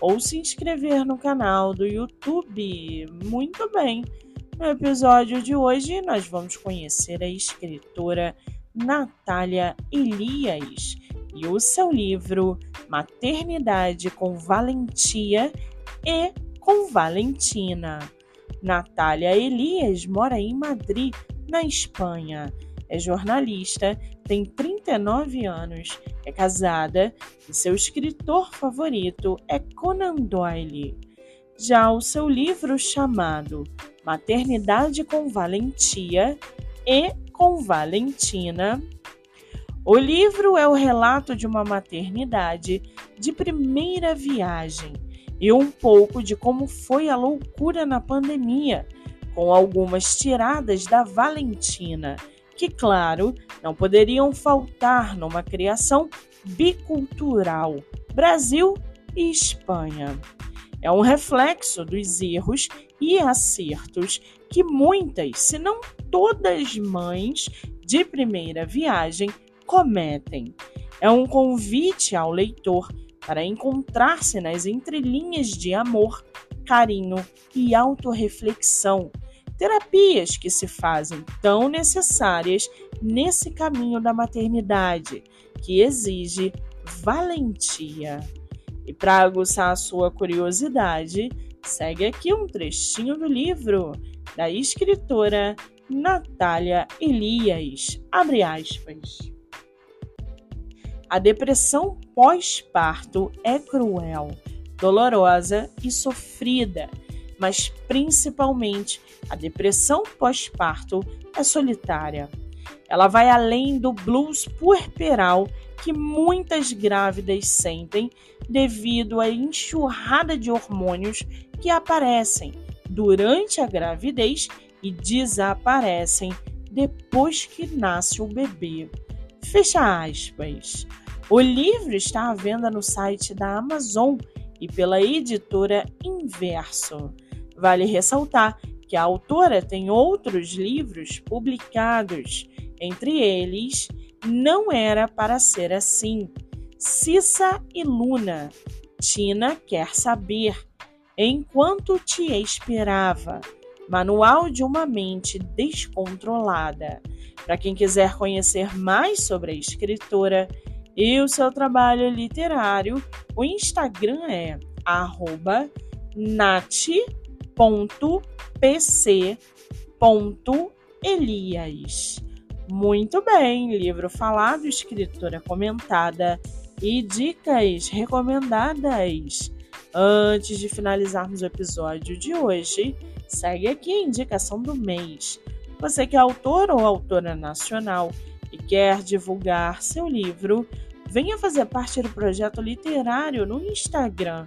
ou se inscrever no canal do YouTube. Muito bem! No episódio de hoje, nós vamos conhecer a escritora Natália Elias e o seu livro Maternidade com Valentia e com Valentina. Natália Elias mora em Madrid, na Espanha. É jornalista, tem 39 anos, é casada e seu escritor favorito é Conan Doyle. Já o seu livro chamado Maternidade com Valentia e com Valentina. O livro é o relato de uma maternidade de primeira viagem e um pouco de como foi a loucura na pandemia, com algumas tiradas da Valentina, que, claro, não poderiam faltar numa criação bicultural Brasil e Espanha. É um reflexo dos erros e acertos que muitas, se não todas mães de primeira viagem cometem. É um convite ao leitor para encontrar-se nas entrelinhas de amor, carinho e autorreflexão, terapias que se fazem tão necessárias nesse caminho da maternidade, que exige valentia. E para aguçar a sua curiosidade, segue aqui um trechinho do livro da escritora Natália Elias. Abre aspas. A depressão pós-parto é cruel, dolorosa e sofrida, mas principalmente a depressão pós-parto é solitária. Ela vai além do blues puerperal que muitas grávidas sentem devido à enxurrada de hormônios que aparecem durante a gravidez e desaparecem depois que nasce o bebê. Fecha aspas. O livro está à venda no site da Amazon e pela editora Inverso. Vale ressaltar que a autora tem outros livros publicados, entre eles Não Era Para Ser Assim, Cissa e Luna, Tina Quer Saber, Enquanto Te Esperava, Manual de uma Mente Descontrolada. Para quem quiser conhecer mais sobre a escritora, e o seu trabalho literário, o Instagram é nat.pc.elias. Muito bem, livro falado, escritora comentada e dicas recomendadas. Antes de finalizarmos o episódio de hoje, segue aqui a indicação do mês. Você que é autor ou autora nacional e quer divulgar seu livro, Venha fazer parte do projeto literário no Instagram,